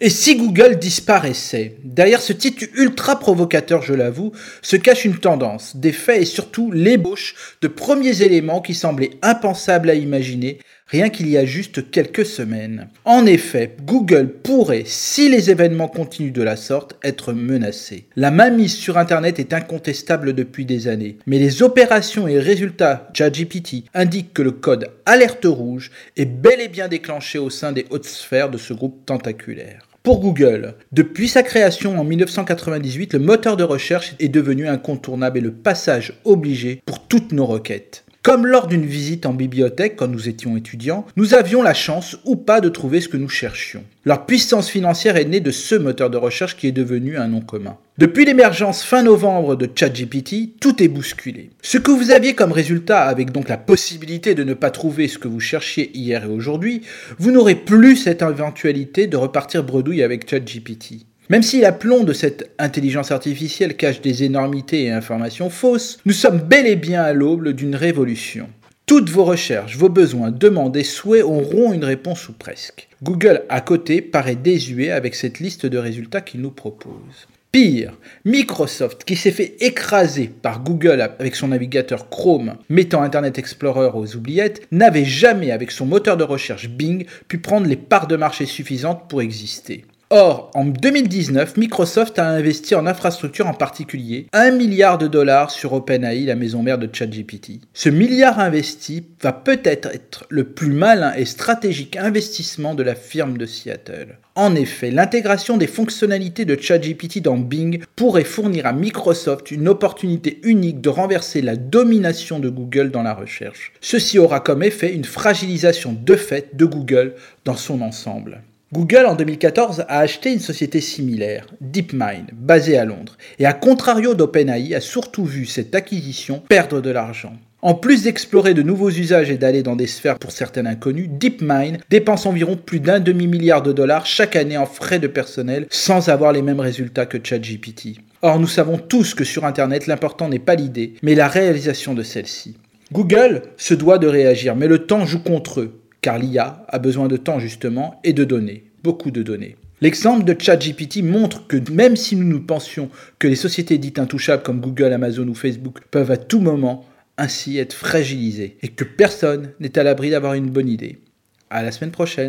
Et si Google disparaissait? Derrière ce titre ultra provocateur, je l'avoue, se cache une tendance, des faits et surtout l'ébauche de premiers éléments qui semblaient impensables à imaginer rien qu'il y a juste quelques semaines. En effet, Google pourrait, si les événements continuent de la sorte, être menacé. La mainmise sur Internet est incontestable depuis des années, mais les opérations et résultats ChatGPT indiquent que le code alerte rouge est bel et bien déclenché au sein des hautes sphères de ce groupe tentaculaire. Pour Google, depuis sa création en 1998, le moteur de recherche est devenu incontournable et le passage obligé pour toutes nos requêtes. Comme lors d'une visite en bibliothèque quand nous étions étudiants, nous avions la chance ou pas de trouver ce que nous cherchions. Leur puissance financière est née de ce moteur de recherche qui est devenu un nom commun. Depuis l'émergence fin novembre de ChatGPT, tout est bousculé. Ce que vous aviez comme résultat, avec donc la possibilité de ne pas trouver ce que vous cherchiez hier et aujourd'hui, vous n'aurez plus cette éventualité de repartir bredouille avec ChatGPT. Même si l'aplomb de cette intelligence artificielle cache des énormités et informations fausses, nous sommes bel et bien à l'aube d'une révolution. Toutes vos recherches, vos besoins, demandes et souhaits auront une réponse ou presque. Google à côté paraît désuet avec cette liste de résultats qu'il nous propose. Pire, Microsoft, qui s'est fait écraser par Google avec son navigateur Chrome, mettant Internet Explorer aux oubliettes, n'avait jamais, avec son moteur de recherche Bing, pu prendre les parts de marché suffisantes pour exister. Or, en 2019, Microsoft a investi en infrastructure en particulier 1 milliard de dollars sur OpenAI, la maison mère de ChatGPT. Ce milliard investi va peut-être être le plus malin et stratégique investissement de la firme de Seattle. En effet, l'intégration des fonctionnalités de ChatGPT dans Bing pourrait fournir à Microsoft une opportunité unique de renverser la domination de Google dans la recherche. Ceci aura comme effet une fragilisation de fait de Google dans son ensemble. Google en 2014 a acheté une société similaire, DeepMind, basée à Londres, et à contrario d'OpenAI a surtout vu cette acquisition perdre de l'argent. En plus d'explorer de nouveaux usages et d'aller dans des sphères pour certaines inconnues, DeepMind dépense environ plus d'un demi-milliard de dollars chaque année en frais de personnel sans avoir les mêmes résultats que ChatGPT. Or, nous savons tous que sur Internet, l'important n'est pas l'idée, mais la réalisation de celle-ci. Google se doit de réagir, mais le temps joue contre eux car l'IA a besoin de temps justement et de données, beaucoup de données. L'exemple de ChatGPT montre que même si nous nous pensions que les sociétés dites intouchables comme Google, Amazon ou Facebook peuvent à tout moment ainsi être fragilisées et que personne n'est à l'abri d'avoir une bonne idée. À la semaine prochaine.